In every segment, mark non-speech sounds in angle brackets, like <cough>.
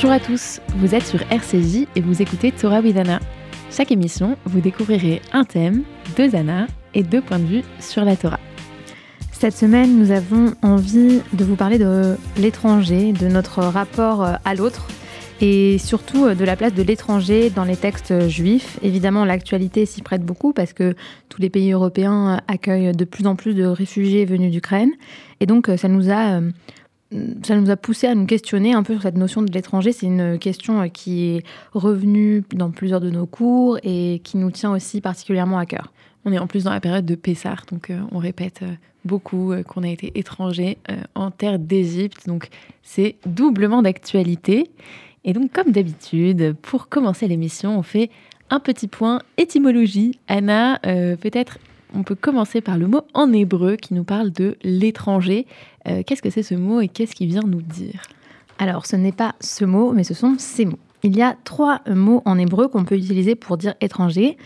Bonjour à tous, vous êtes sur RCJ et vous écoutez Torah with Anna. Chaque émission, vous découvrirez un thème, deux Anna et deux points de vue sur la Torah. Cette semaine, nous avons envie de vous parler de l'étranger, de notre rapport à l'autre et surtout de la place de l'étranger dans les textes juifs. Évidemment, l'actualité s'y prête beaucoup parce que tous les pays européens accueillent de plus en plus de réfugiés venus d'Ukraine. Et donc, ça nous a ça nous a poussé à nous questionner un peu sur cette notion de l'étranger. C'est une question qui est revenue dans plusieurs de nos cours et qui nous tient aussi particulièrement à cœur. On est en plus dans la période de Pessah, donc euh, on répète euh, beaucoup euh, qu'on a été étranger en terre d'Égypte, donc c'est doublement d'actualité. Et donc, comme d'habitude, pour commencer l'émission, on fait un petit point étymologie. Anna, peut-être on peut commencer par le mot en hébreu qui nous parle de l'étranger. Euh, qu'est-ce que c'est ce mot et qu'est-ce qu'il vient nous dire? Alors, ce n'est pas ce mot, mais ce sont ces mots. Il y a trois mots en hébreu qu'on peut utiliser pour dire étranger.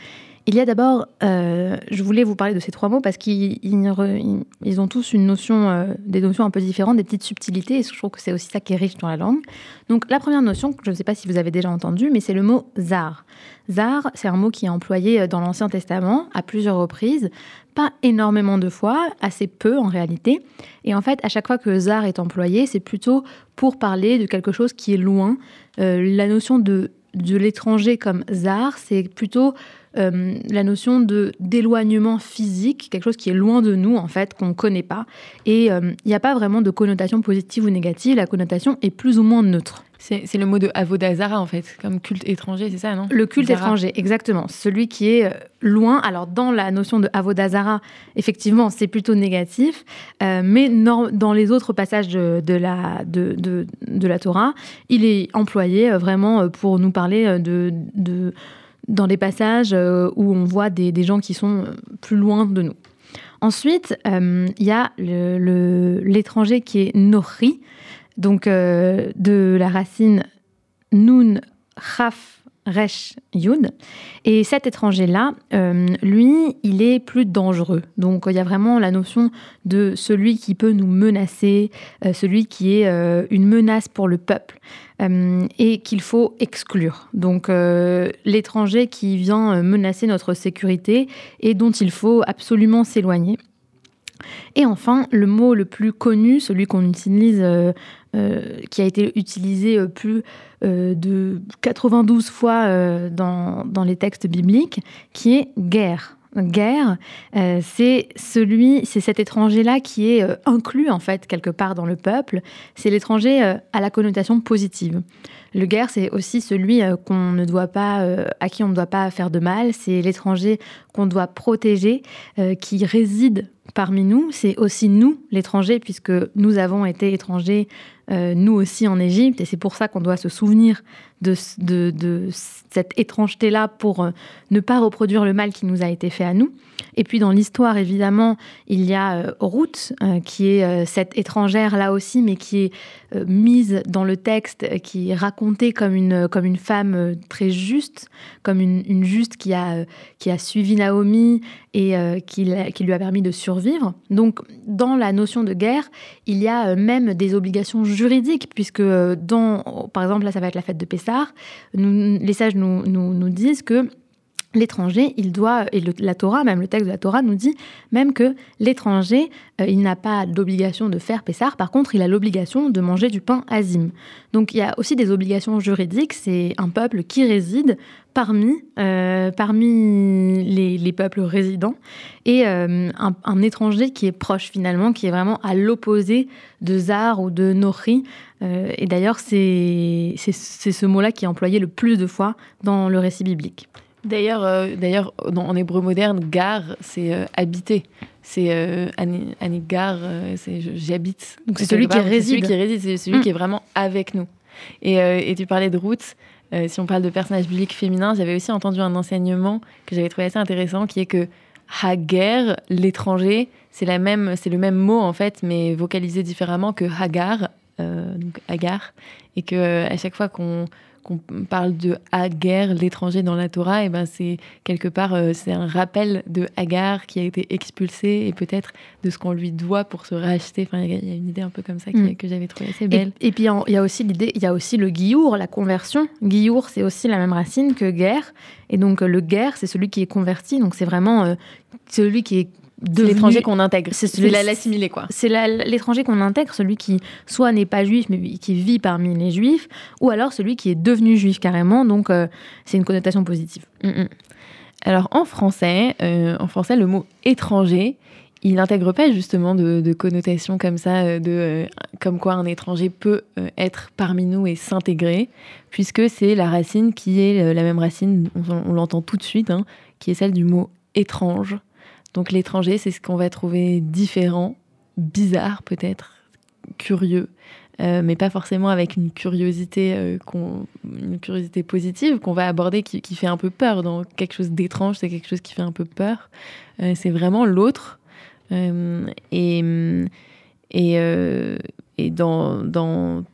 Il y a d'abord, euh, je voulais vous parler de ces trois mots parce qu'ils ils ont tous une notion, euh, des notions un peu différentes, des petites subtilités, et je trouve que c'est aussi ça qui est riche dans la langue. Donc la première notion, je ne sais pas si vous avez déjà entendu, mais c'est le mot zar. Zar, c'est un mot qui est employé euh, dans l'Ancien Testament à plusieurs reprises, pas énormément de fois, assez peu en réalité. Et en fait, à chaque fois que zar est employé, c'est plutôt pour parler de quelque chose qui est loin. la notion de l'étranger comme zar, c'est plutôt euh, la notion de d'éloignement physique, quelque chose qui est loin de nous en fait, qu'on ne connaît pas. Et euh, il n'y a pas vraiment de connotation positive ou négative, la connotation est plus ou moins neutre. C'est le mot de Avodazara en fait, comme culte étranger, c'est ça, non? Le culte étranger, exactement. Celui qui est euh, loin. Alors dans la notion de Avodazara, effectivement, c'est plutôt négatif, mais dans les autres passages de, la, de, de, la Torah, il est employé vraiment pour nous parler de, de dans les passages euh, où on voit des, gens qui sont plus loin de nous. Ensuite, euh, il y a l'étranger qui est Nori, donc euh, de la racine Nun Chaf Resh Yud. Et cet étranger-là, euh, lui, il est plus dangereux. Donc il y a vraiment la notion de celui qui peut nous menacer, euh, celui qui est euh, une menace pour le peuple et qu'il faut exclure. Donc l'étranger qui vient menacer notre sécurité et dont il faut absolument s'éloigner. Et enfin, le mot le plus connu, celui qu'on utilise, qui a été utilisé plus euh, de 92 fois euh, dans, dans, les textes bibliques, qui est guerre. Guerre, euh, c'est celui, c'est cet étranger-là qui est inclus en fait quelque part dans le peuple. C'est l'étranger à la connotation positive. Le guerre, c'est aussi celui qu'on ne doit pas, à qui on ne doit pas faire de mal. C'est l'étranger qu'on doit protéger, qui réside parmi nous. C'est aussi nous, l'étranger, puisque nous avons été étrangers euh, nous aussi en Égypte, et c'est pour ça qu'on doit se souvenir de, de, cette étrangeté-là pour euh, ne pas reproduire le mal qui nous a été fait à nous. Et puis dans l'histoire, évidemment, il y a euh, Ruth, qui est cette étrangère là aussi, mais qui est mise dans le texte, qui est comme une, comme une femme très juste, comme une, juste qui a, qui a suivi Naomi et qui, qui lui a permis de survivre. Donc dans la notion de guerre, il y a même des obligations juridique, puisque euh, dans, par exemple, là, ça va être la fête de Pessar, les sages nous, nous, disent que l'étranger, il doit, et la Torah, même le texte de la Torah nous dit même que l'étranger, euh, il n'a pas d'obligation de faire Pessar, par contre, il a l'obligation de manger du pain azim. Donc il y a aussi des obligations juridiques, c'est un peuple qui réside parmi, euh, parmi les, peuples résidents et euh, un, étranger qui est proche finalement, qui est vraiment à l'opposé de Zar ou de. Euh, et d'ailleurs, c'est ce mot-là qui est employé le plus de fois dans le récit biblique. D'ailleurs, d'ailleurs, en hébreu moderne, gar, c'est habiter. C'est anigar, c'est j'habite. Donc c'est celui, qui réside. Celui qui réside, c'est celui qui est vraiment avec nous. Et, et tu parlais de. Euh, si on parle de personnages bibliques féminins, j'avais aussi entendu un enseignement que j'avais trouvé assez intéressant, qui est que Hagar, l'étranger, c'est la même, c'est le même mot en fait, mais vocalisé différemment que Hagar, euh, donc Hagar, et que à chaque fois qu'on qu'on parle de Agar, l'étranger dans la Torah, et ben c'est quelque part euh, c'est un rappel de Agar qui a été expulsé et peut-être de ce qu'on lui doit pour se racheter. Enfin, il y, a une idée un peu comme ça mm. que j'avais trouvé assez belle. Et, puis il y a aussi l'idée, il y a aussi le guillour, la conversion. Guillour, c'est aussi la même racine que guerre, et donc le guerre, c'est celui qui est converti. Donc c'est vraiment euh, celui qui est l'étranger qu'on intègre. C'est l'assimilé, quoi. C'est l'étranger qu'on intègre, celui qui soit n'est pas juif, mais qui vit parmi les juifs, ou alors celui qui est devenu juif carrément. Donc, euh, c'est une connotation positive. Mm, mm. Alors, en français, euh, en français, le mot étranger, il n'intègre pas justement de, connotation comme ça, euh, de comme quoi un étranger peut être parmi nous et s'intégrer, puisque c'est la racine qui est la même racine, on, l'entend tout de suite, hein, qui est celle du mot étrange. Donc l'étranger, c'est ce qu'on va trouver différent, bizarre peut-être, curieux, euh, mais pas forcément avec une curiosité, euh, curiosité positive qu'on va aborder qui, fait un peu peur. Dans quelque chose d'étrange, c'est quelque chose qui fait un peu peur. Euh, c'est vraiment l'autre. et, et dans,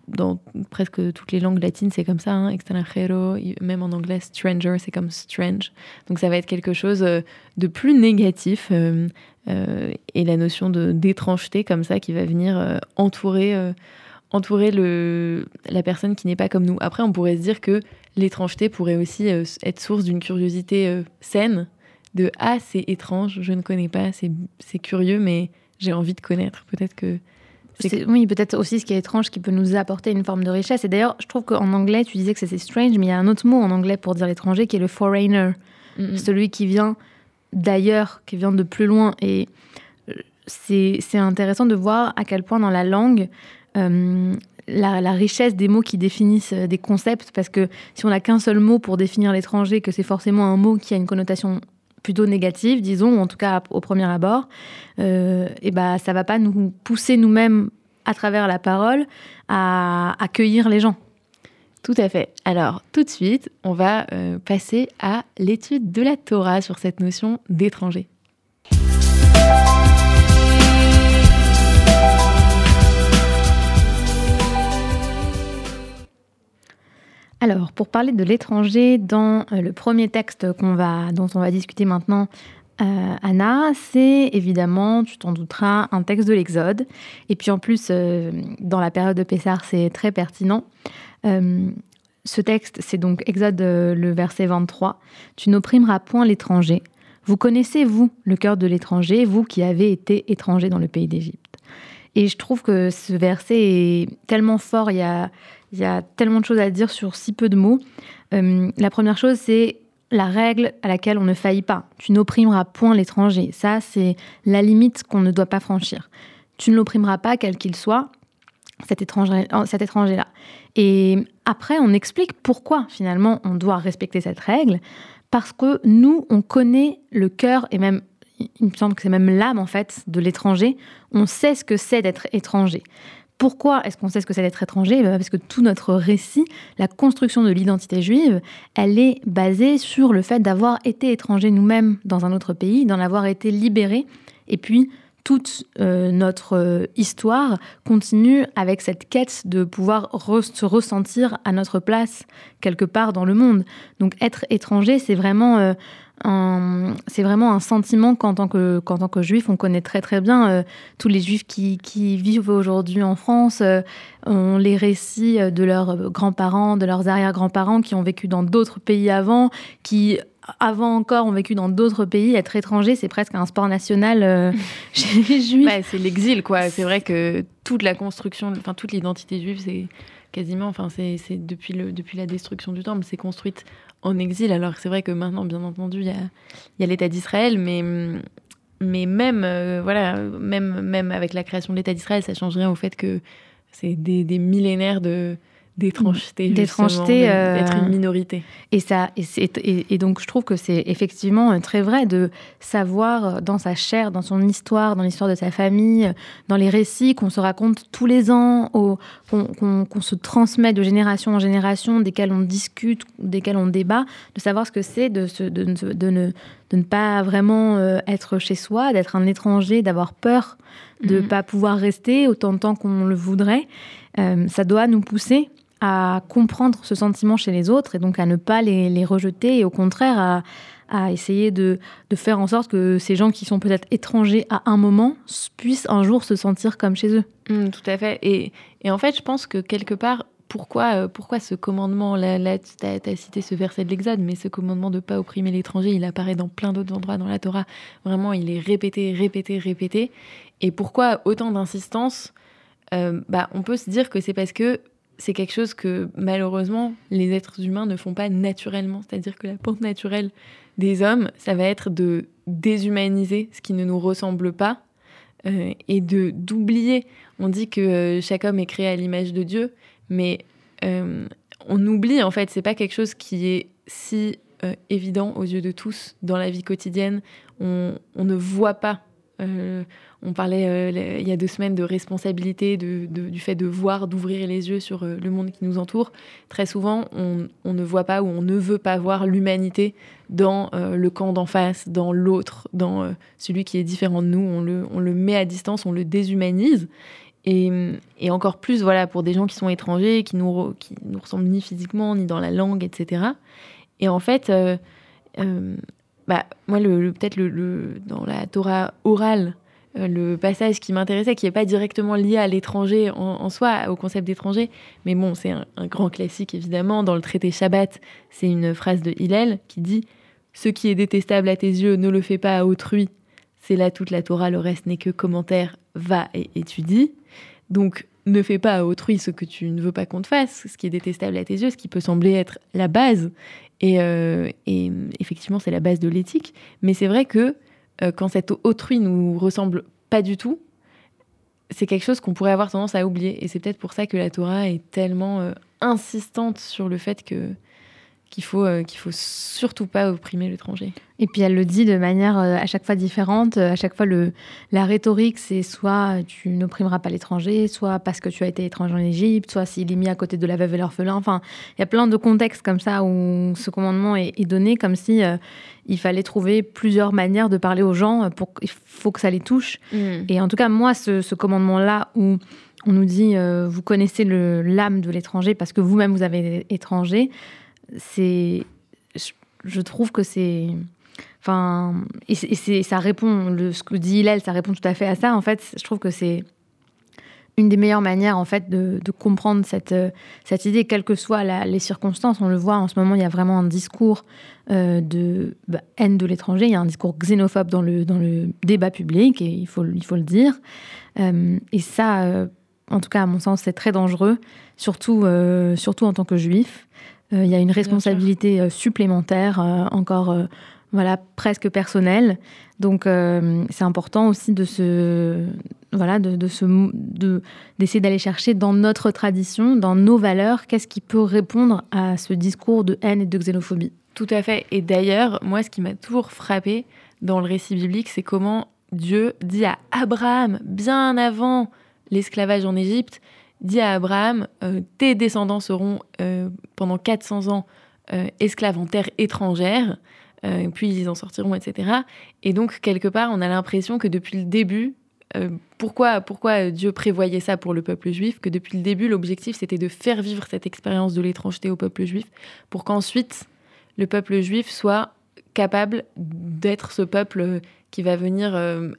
presque toutes les langues latines, c'est comme ça. Hein, extranjero, même en anglais, stranger, c'est comme strange. Donc ça va être quelque chose euh, de plus négatif. Euh, euh, et la notion d'étrangeté comme ça qui va venir entourer, la personne qui n'est pas comme nous. Après, on pourrait se dire que l'étrangeté pourrait aussi être source d'une curiosité saine, de « Ah, c'est étrange, je ne connais pas, c'est curieux, mais j'ai envie de connaître. » Peut-être que oui, peut-être aussi ce qui est étrange qui peut nous apporter une forme de richesse. Et d'ailleurs, je trouve qu'en anglais, tu disais que c'était strange, mais il y a un autre mot en anglais pour dire l'étranger qui est le foreigner, celui qui vient d'ailleurs, qui vient de plus loin. Et euh, c'est intéressant de voir à quel point dans la langue, euh, la, richesse des mots qui définissent euh, des concepts, parce que si on n'a qu'un seul mot pour définir l'étranger, que c'est forcément un mot qui a une connotation plutôt négative, disons, en tout cas au premier abord, euh, et bah, ça va pas nous pousser nous-mêmes à travers la parole à accueillir les gens. Tout à fait. Alors, tout de suite, on va euh, passer à l'étude de la Torah sur cette notion d'étranger. Alors, pour parler de l'étranger, dans euh, le premier texte dont on va discuter maintenant, euh, Anna, c'est évidemment, tu t'en douteras, un texte de l'Exode. Et puis en plus, euh, dans la période de Pessar, c'est très pertinent. ce texte, c'est donc Exode, le verset 23. Tu n'opprimeras point l'étranger. Vous connaissez, vous, le cœur de l'étranger, vous qui avez été étranger dans le pays d'Égypte. Et je trouve que ce verset est tellement fort, il y a il y a tellement de choses à dire sur si peu de mots. Euh, la première chose, c'est la règle à laquelle on ne faillit pas. Tu n'opprimeras point l'étranger. Ça, c'est la limite qu'on ne doit pas franchir. Tu ne l'opprimeras pas, quel qu'il soit, cet étranger-là. Cet étranger et après, on explique pourquoi, finalement, on doit respecter cette règle. Parce que nous, on connaît le cœur et même, il me semble que c'est même l'âme, en fait, de l'étranger. On sait ce que c'est d'être étranger. Pourquoi est-ce qu'on sait ce que c'est d'être étranger? Bah, Parce que tout notre récit, la construction de l'identité juive, elle est basée sur le fait d'avoir été étranger nous-mêmes dans un autre pays, d'en avoir été libéré, et puis toute euh, notre euh, histoire continue avec cette quête de pouvoir se ressentir à notre place quelque part dans le monde. Donc être étranger, c'est vraiment euh, c'est vraiment un sentiment qu'en tant que, qu'en tant que juif, on connaît très très bien. Euh, tous les juifs qui, qui vivent aujourd'hui en France euh, ont les récits de leurs grands-parents, de leurs arrière-grands-parents qui ont vécu dans d'autres pays avant, qui avant encore ont vécu dans d'autres pays. Être étranger, c'est presque un sport national euh, <laughs> chez les juifs. c'est l'exil, quoi. C'est vrai que toute la construction, enfin toute l'identité juive, c'est quasiment, enfin c'est, depuis, le, depuis la destruction du temple, c'est construite en exil. Alors c'est vrai que maintenant, bien entendu, il y a, l'État d'Israël, mais, mais même, euh, voilà, même, même avec la création de l'État d'Israël, ça change rien au fait que c'est des, des millénaires de, d'étrangeté, d'étrangeté, euh, d'être une minorité. Et ça, et, et, donc je trouve que c'est effectivement euh, très vrai de savoir euh, dans sa chair, dans son histoire, dans l'histoire de sa famille, dans les récits qu'on se raconte tous les ans, qu'on se transmet de génération en génération, desquels on discute, desquels on débat, de savoir ce que c'est de, de, de, ne, de ne pas vraiment être chez soi, d'être un étranger, d'avoir peur de ne mhm. pas pouvoir rester autant de temps qu'on le voudrait. ça doit nous pousser à comprendre ce sentiment chez les autres et donc à ne pas les, rejeter et au contraire à, essayer de, faire en sorte que ces gens qui sont peut-être étrangers à un moment puissent un jour se sentir comme chez eux. Mmh, tout à fait. Et, en fait, je pense que quelque part, pourquoi, euh, pourquoi ce commandement, là, tu as, cité ce verset de l'Exode, mais ce commandement de ne pas opprimer l'étranger, il apparaît dans plein d'autres endroits dans la Torah. Vraiment, il est répété, répété, répété. Et pourquoi autant d'insistance euh, bah, On peut se dire que c'est parce que c'est quelque chose que malheureusement les êtres humains ne font pas naturellement. C'est-à-dire que la pente naturelle des hommes, ça va être de déshumaniser ce qui ne nous ressemble pas euh, et de d'oublier. On dit que euh, chaque homme est créé à l'image de Dieu, mais euh, on oublie en fait. C'est pas quelque chose qui est si évident aux yeux de tous dans la vie quotidienne. On, on ne voit pas on parlait euh, il y a deux semaines de responsabilité, du fait de voir, d'ouvrir les yeux sur euh, le monde qui nous entoure. Très souvent, on, ne voit pas ou on ne veut pas voir l'humanité dans euh, le camp d'en face, dans l'autre, dans celui qui est différent de nous. On le, met à distance, on le déshumanise. Et, encore plus, voilà, pour des gens qui sont étrangers, qui nous, qui nous ressemblent ni physiquement, ni dans la langue, etc. Et en fait, bah, moi, le, peut-être le, dans la Torah orale, euh, le passage qui m'intéressait, qui n'est pas directement lié à l'étranger en, soi, au concept d'étranger, mais bon, c'est un, grand classique évidemment. Dans le traité Shabbat, c'est une phrase de Hillel qui dit Ce qui est détestable à tes yeux, ne le fais pas à autrui. C'est là toute la Torah, le reste n'est que commentaire, va et étudie. Donc, ne fais pas à autrui ce que tu ne veux pas qu'on te fasse, ce qui est détestable à tes yeux, ce qui peut sembler être la base. Et, euh, et effectivement, c'est la base de l'éthique. Mais c'est vrai que euh, quand cet autrui nous ressemble pas du tout, c'est quelque chose qu'on pourrait avoir tendance à oublier. Et c'est peut-être pour ça que la Torah est tellement euh, insistante sur le fait que qu'il faut, euh, qu'il faut surtout pas opprimer l'étranger. Et puis elle le dit de manière euh, à chaque fois différente. À chaque fois, le, la rhétorique, c'est soit tu n'opprimeras pas l'étranger, soit parce que tu as été étranger en Égypte, soit s'il est mis à côté de la veuve et l'orphelin. Enfin, il y a plein de contextes comme ça où ce commandement est, donné comme si euh, il fallait trouver plusieurs manières de parler aux gens. Pour, il faut que ça les touche. Mm. Et en tout cas, moi, ce, ce commandement-là où on nous dit vous connaissez l'âme de l'étranger parce que vous-même vous avez étranger c'est, je trouve que c'est, enfin, et, c'est, ça répond, le, ce que dit Hillel, ça répond tout à fait à ça. En fait, je trouve que c'est une des meilleures manières en fait de, comprendre cette, cette idée, quelles que soient les circonstances. On le voit en ce moment, il y a vraiment un discours euh, de bah, haine de l'étranger, il y a un discours xénophobe dans le, dans le débat public, et il faut, il faut le dire. Euh, et ça, euh, en tout cas à mon sens, c'est très dangereux, surtout, surtout en tant que juif. Euh, il y a une responsabilité euh, supplémentaire, euh, encore voilà, presque personnelle. Donc, c'est important aussi de se, voilà, de, de de, d'essayer d'aller chercher dans notre tradition, dans nos valeurs, qu'est-ce qui peut répondre à ce discours de haine et de xénophobie. Tout à fait. Et d'ailleurs, moi, ce qui m'a toujours frappé dans le récit biblique, c'est comment Dieu dit à Abraham, bien avant l'esclavage en Égypte, dit à Abraham, euh, tes descendants seront euh, pendant 400 ans euh, esclaves en terre étrangère, puis ils en sortiront, etc. Et donc, quelque part, on a l'impression que depuis le début, pourquoi, pourquoi Dieu prévoyait ça pour le peuple juif Que depuis le début, l'objectif, c'était de faire vivre cette expérience de l'étrangeté au peuple juif, pour qu'ensuite, le peuple juif soit capable d'être ce peuple qui va venir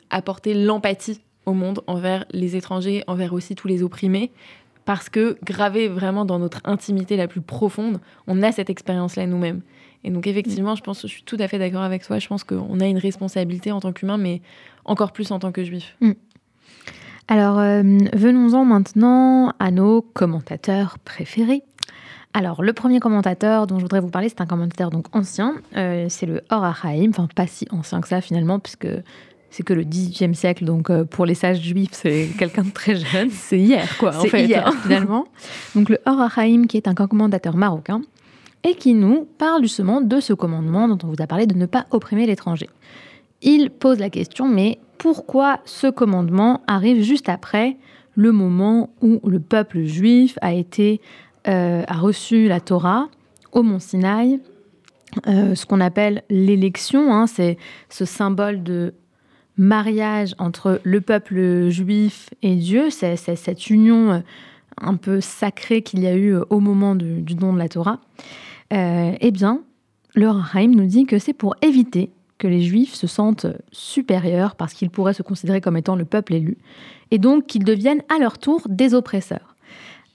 apporter l'empathie au monde, envers les étrangers, envers aussi tous les opprimés, parce que gravé vraiment dans notre intimité la plus profonde, on a cette expérience-là nous-mêmes. Et donc effectivement, je pense, je suis tout à fait d'accord avec toi, je pense qu'on a une responsabilité en tant qu'humain, mais encore plus en tant que juif. Mm. Alors, euh, venons-en maintenant à nos commentateurs préférés. Alors, le premier commentateur dont je voudrais vous parler, c'est un commentateur donc ancien, euh, c'est le Or enfin pas si ancien que ça finalement, puisque c'est que le 18e siècle, donc euh, pour les sages juifs, c'est <laughs> quelqu'un de très jeune. C'est hier, quoi, en fait. hier, finalement. Donc le Or Haïm, qui est un commandateur marocain, et qui nous parle justement de ce commandement dont on vous a parlé de ne pas opprimer l'étranger. Il pose la question, mais pourquoi ce commandement arrive juste après le moment où le peuple juif a été euh, a reçu la Torah au Mont Sinaï, euh, ce qu'on appelle l'élection, hein, c'est ce symbole de mariage entre le peuple juif et Dieu, c'est cette union euh, un peu sacré qu'il y a eu au moment du, don de la Torah, eh bien, le Rahim nous dit que c'est pour éviter que les Juifs se sentent supérieurs parce qu'ils pourraient se considérer comme étant le peuple élu, et donc qu'ils deviennent à leur tour des oppresseurs.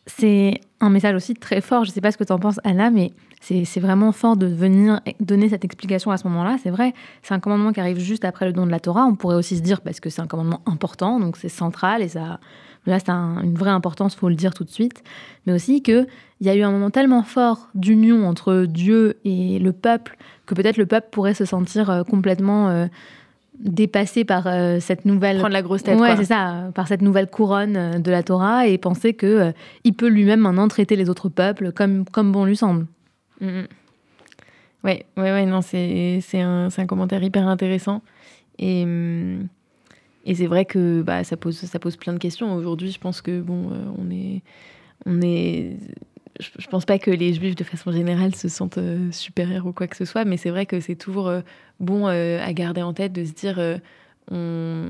C'est un message aussi très fort, je ne sais pas ce que tu en penses Anna, mais c'est vraiment fort de venir donner cette explication à ce moment-là. C'est vrai, c'est un commandement qui arrive juste après le don de la Torah. On pourrait aussi se dire parce que c'est un commandement important, donc c'est central et ça, là c'est une vraie importance, faut le dire tout de suite. Mais aussi qu'il y a eu un moment tellement fort d'union entre Dieu et le peuple que peut-être le peuple pourrait se sentir euh, complètement euh, dépassé par euh, cette nouvelle prendre la grosse tête ouais c'est ça par cette nouvelle couronne de la Torah et penser que il peut lui-même maintenant traiter les autres peuples comme comme bon lui semble oui, mm, mm. ouais ouais ouais non c'est un, un commentaire hyper intéressant et mm, et c'est vrai que bah, ça pose ça pose plein de questions aujourd'hui je pense que bon on est on est je, pense pas que les juifs de façon générale se sentent euh, supérieurs ou quoi que ce soit, mais c'est vrai que c'est toujours euh, bon euh, à garder en tête de se dire on,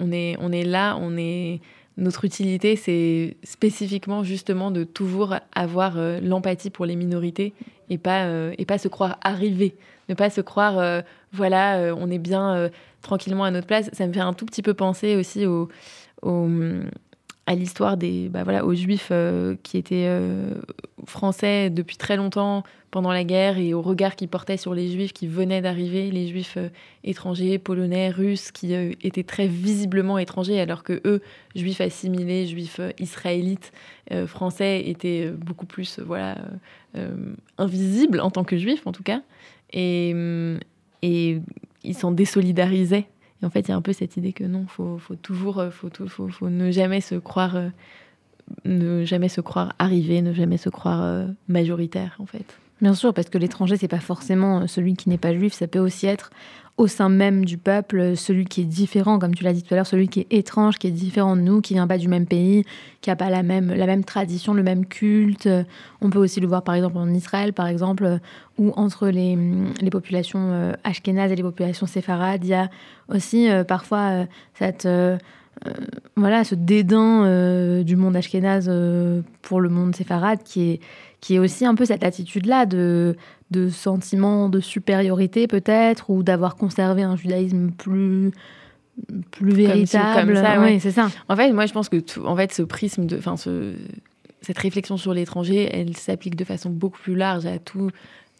on, est, on est là, on est notre utilité, c'est spécifiquement justement de toujours avoir l'empathie pour les minorités et pas, et pas se croire arrivé, ne pas se croire, voilà, on est bien tranquillement à notre place. Ça me fait un tout petit peu penser aussi au, au, à l'histoire des bah voilà aux juifs euh, qui étaient euh, français depuis très longtemps pendant la guerre et au regard qu'ils portaient sur les juifs qui venaient d'arriver les juifs euh, étrangers polonais russes qui étaient très visiblement étrangers alors que eux juifs assimilés juifs israélites français étaient beaucoup plus voilà invisibles en tant que juifs en tout cas. Et et ils s'en désolidarisaient en fait, il y a un peu cette idée que non, faut, faut toujours, euh, ne jamais se croire, euh, ne jamais se croire arrivé, ne jamais se croire euh, majoritaire, en fait. Bien sûr, parce que l'étranger, c'est pas forcément celui qui n'est pas juif, ça peut aussi être au sein même du peuple, celui qui est différent, comme tu l'as dit tout à l'heure, celui qui est étrange, qui est différent de nous, qui vient pas du même pays, qui a pas la même, la même tradition, le même culte. On peut aussi le voir par exemple en Israël, par exemple, où entre les, les populations euh, ashkénazes et les populations séfarades, il y a aussi euh, parfois euh, cette... voilà, ce dédain du monde ashkénaze pour le monde séfarade qui est, qui est aussi un peu cette attitude-là de, de sentiment de supériorité peut-être, ou d'avoir conservé un judaïsme plus plus véritable. Comme, oui, c'est ça. En fait, moi, je pense que tout, en fait, ce prisme de, enfin, ce, cette réflexion sur l'étranger, elle s'applique de façon beaucoup plus large à tout,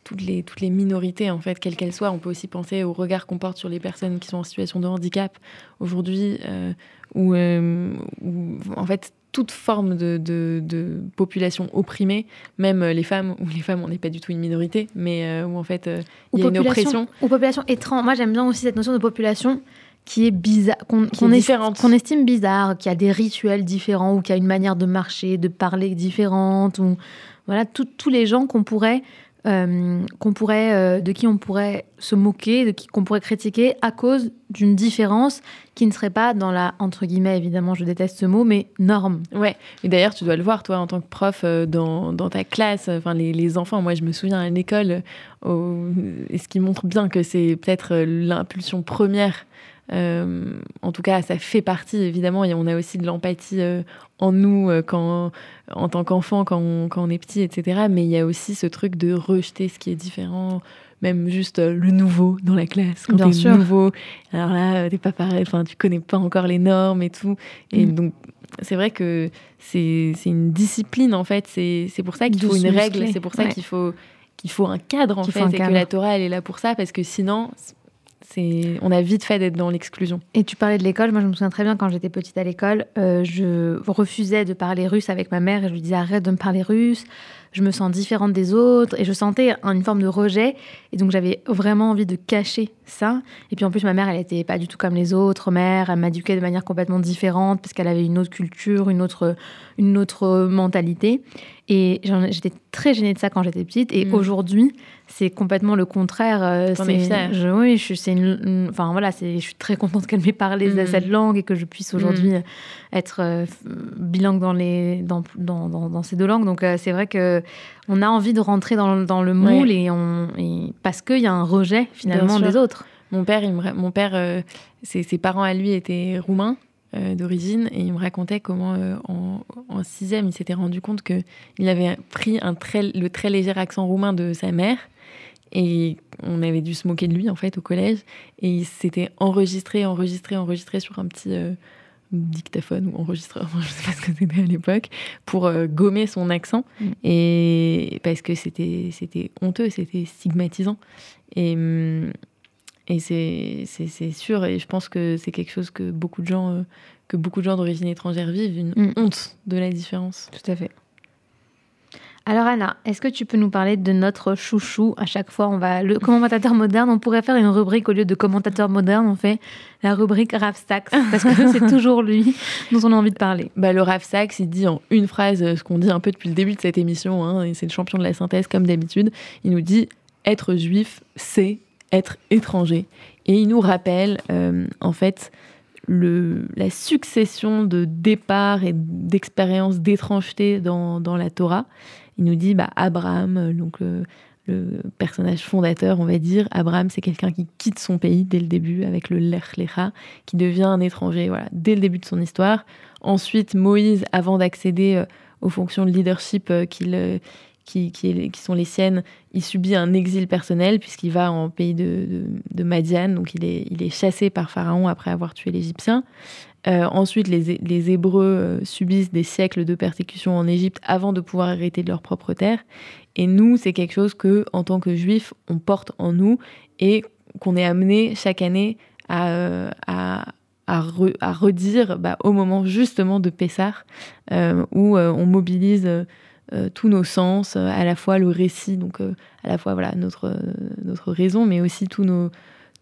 toutes les toutes les minorités en fait, quelles qu'elles soient. On peut aussi penser au regard qu'on porte sur les personnes qui sont en situation de handicap aujourd'hui, euh, ou euh, en fait toute forme de, de, population opprimée, même euh, les femmes, ou les femmes, on n'est pas du tout une minorité, mais euh, où en fait euh, il y a une oppression. Ou population étrange. Moi j'aime bien aussi cette notion de population qui est bizarre, qu'on qu'on estime bizarre, qui a des rituels différents, ou qui a une manière de marcher, de parler différente, ou voilà, tous les gens qu'on pourrait euh, pourrait, euh, de qui on pourrait se moquer, de qui qu'on pourrait critiquer à cause d'une différence qui ne serait pas dans la, entre guillemets, évidemment, je déteste ce mot, mais norme. Ouais, et d'ailleurs, tu dois le voir, toi, en tant que prof, euh, dans, dans, ta classe, enfin, les, les, enfants, moi, je me souviens à l'école, et ce qui montre bien que c'est peut-être l'impulsion première euh, en tout cas, ça fait partie, évidemment, et on a aussi de l'empathie euh, en nous euh, quand, en tant qu'enfant, quand on, quand on est petit, etc. Mais il y a aussi ce truc de rejeter ce qui est différent, même juste le nouveau dans la classe. Quand Bien sûr. nouveau, alors là, t'es pas pareil, enfin, tu connais pas encore les normes et tout. Et mm. donc, c'est vrai que c'est une discipline, en fait. C'est pour ça qu'il faut une règle, c'est pour ça qu'il faut qu'il faut un cadre en fait et que la Torah elle est là pour ça parce que sinon on a vite fait d'être dans l'exclusion. Et tu parlais de l'école. Moi, je me souviens très bien quand j'étais petite à l'école, euh, je refusais de parler russe avec ma mère et je lui disais arrête de me parler russe. Je me sens différente des autres et je sentais une forme de rejet. Et donc, j'avais vraiment envie de cacher ça. Et puis, en plus, ma mère, elle n'était pas du tout comme les autres mères. Elle m'éduquait de manière complètement différente parce qu'elle avait une autre culture, une autre, une autre mentalité. Et j'étais très gênée de ça quand j'étais petite. Et mm. aujourd'hui, c'est complètement le contraire. Euh, c'est, je, oui, je, c'est enfin voilà, c'est, je suis très contente qu'elle m'ait parlé de mm. cette langue et que je puisse aujourd'hui mm. être euh, bilingue dans, les, dans, dans, dans, ces deux langues. Donc euh, c'est vrai que on a envie de rentrer dans, dans le moule et on, et, parce qu'il y a un rejet finalement des autres. Mon père, il mon père, ses, ses, parents à lui étaient roumains. d'origine et il me racontait comment en, en, sixième il s'était rendu compte qu'il avait pris un très, le très léger accent roumain de sa mère et on avait dû se moquer de lui en fait au collège et il s'était enregistré, enregistré, enregistré sur un petit dictaphone ou enregistreur, <laughs> je sais pas ce que c'était à l'époque, pour euh, gommer son accent. Mm. Et parce que c'était, honteux, c'était stigmatisant. Et, mm, et c'est, c'est, sûr, et je pense que c'est quelque chose que beaucoup de gens, euh, que beaucoup de gens d'origine étrangère vivent, une mm. honte de la différence. Tout à fait. Alors Anna, est-ce que tu peux nous parler de notre chouchou À chaque fois, on va le commentateur moderne. On pourrait faire une rubrique au lieu de commentateur moderne, on fait la rubrique Raph Sachs parce que c'est toujours lui dont on a envie de parler. Bah, le Raph Sachs, il dit en une phrase euh, ce qu'on dit un peu depuis le début de cette émission. Hein, et c'est le champion de la synthèse comme d'habitude. Il nous dit être juif, c'est être étranger. Et il nous rappelle euh, en fait le, la succession de départs et d'expériences d'étrangeté dans, dans la Torah il nous dit bah, Abraham, euh, donc le, personnage fondateur, on va dire. Abraham, c'est quelqu'un qui quitte son pays dès le début avec le Lech Lecha, qui devient un étranger voilà, dès le début de son histoire. Ensuite, Moïse, avant d'accéder euh, aux fonctions de leadership euh, qu'il qui, sont les siennes, il subit un exil personnel puisqu'il va en pays de, de, Madian, donc il est, il est chassé par Pharaon après avoir tué l'Égyptien. Euh, ensuite, les, les Hébreux euh, subissent des siècles de persécution en Égypte avant de pouvoir hériter de leur propre terre. Et nous, c'est quelque chose que, en tant que juifs, on porte en nous et qu'on est amené chaque année à, euh, à, à, redire bah, au moment justement de Pessah, où on mobilise tous nos sens, à la fois le récit, donc à la fois voilà, notre, notre raison, mais aussi tous nos,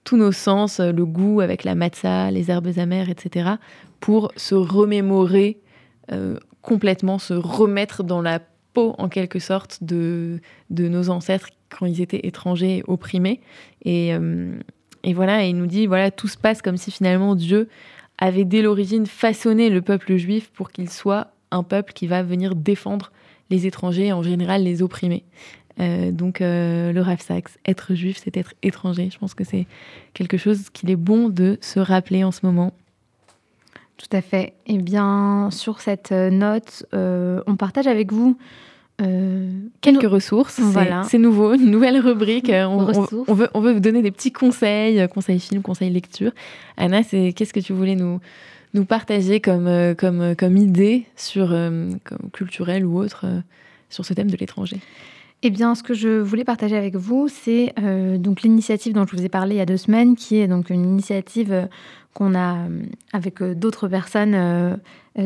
tous nos sens, euh, le goût avec la matza, les herbes amères, etc., pour se remémorer euh, complètement, se remettre dans la peau, en quelque sorte, de, de nos ancêtres quand ils étaient étrangers et opprimés. Et, euh, et voilà, il nous dit, voilà, tout se passe comme si finalement Dieu avait dès l'origine façonné le peuple juif pour qu'il soit un peuple qui va venir défendre les étrangers, en général les opprimés. Euh, donc euh, le Rav Sachs, être juif, c'est être étranger. Je pense que c'est quelque chose qu'il est bon de se rappeler en ce moment. Tout à fait. Eh bien, sur cette euh, note, on partage avec vous quelques ressources. Voilà. C'est nouveau, une nouvelle rubrique. On, veut, on veut vous donner des petits conseils, conseils films, conseils lecture. Anna, c'est qu'est-ce que tu voulais nous, nous partager comme, comme, comme idée sur, comme culturelle ou autre sur ce thème de l'étranger. Eh bien, ce que je voulais partager avec vous, c'est euh, donc l'initiative dont je vous ai parlé il y a deux semaines, qui est donc une initiative euh, qu'on a euh, avec d'autres personnes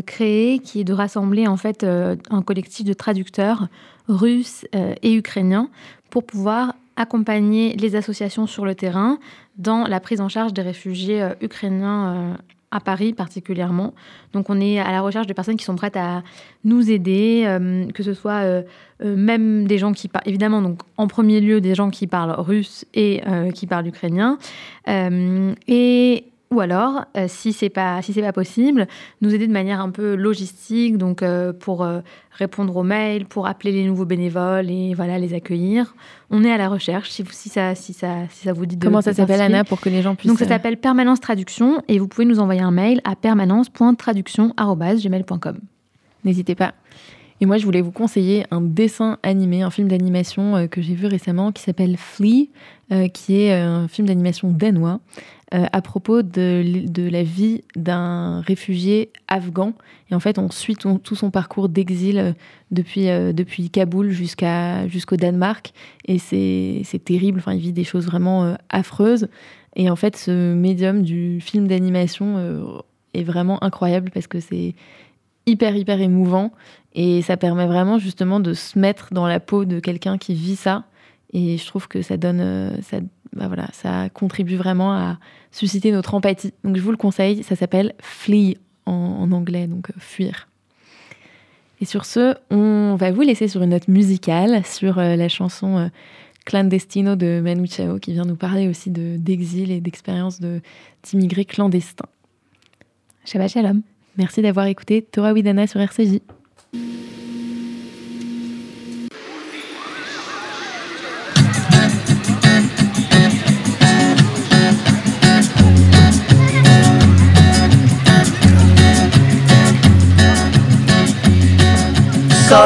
créée, qui est de rassembler en fait un collectif de traducteurs russes et ukrainiens pour pouvoir accompagner les associations sur le terrain dans la prise en charge des réfugiés ukrainiens à Paris particulièrement. Donc on est à la recherche de personnes qui sont prêtes à nous aider, euh, que ce soit euh, euh, même des gens qui parlent, évidemment, donc en premier lieu des gens qui parlent russe et qui parlent ukrainien. et ou alors, euh, si c'est pas si pas possible, nous aider de manière un peu logistique, donc euh, pour euh, répondre aux mails, pour appeler les nouveaux bénévoles et voilà les accueillir. On est à la recherche. Si, si ça si ça si ça vous dit de comment ça s'appelle Anna pour que les gens puissent. Donc ça s'appelle Permanence Traduction et vous pouvez nous envoyer un mail à permanence.traduction@gmail.com. N'hésitez pas. Et moi, je voulais vous conseiller un dessin animé, un film d'animation que j'ai vu récemment qui s'appelle Flea, qui est un film d'animation danois à propos de, la vie d'un réfugié afghan. Et en fait, on suit tout son parcours d'exil euh, depuis, euh, depuis Kaboul jusqu'au Danemark. Et c'est, terrible. Enfin, il vit des choses vraiment affreuses. Et en fait, ce médium du film d'animation est vraiment incroyable parce que c'est hyper, hyper émouvant. Et ça permet vraiment justement de se mettre dans la peau de quelqu'un qui vit ça. Et je trouve que ça donne, bah voilà, ça contribue vraiment à susciter notre empathie. Donc je vous le conseille, ça s'appelle Flee en, anglais, donc euh, fuir. Et sur ce, on va vous laisser sur une note musicale, sur euh, la chanson euh, Clandestino de Manu Chao, qui vient nous parler aussi d'exil et d'expérience d'immigrés clandestins. Shabbat Shalom. Merci d'avoir écouté Torah Widana sur RCJ.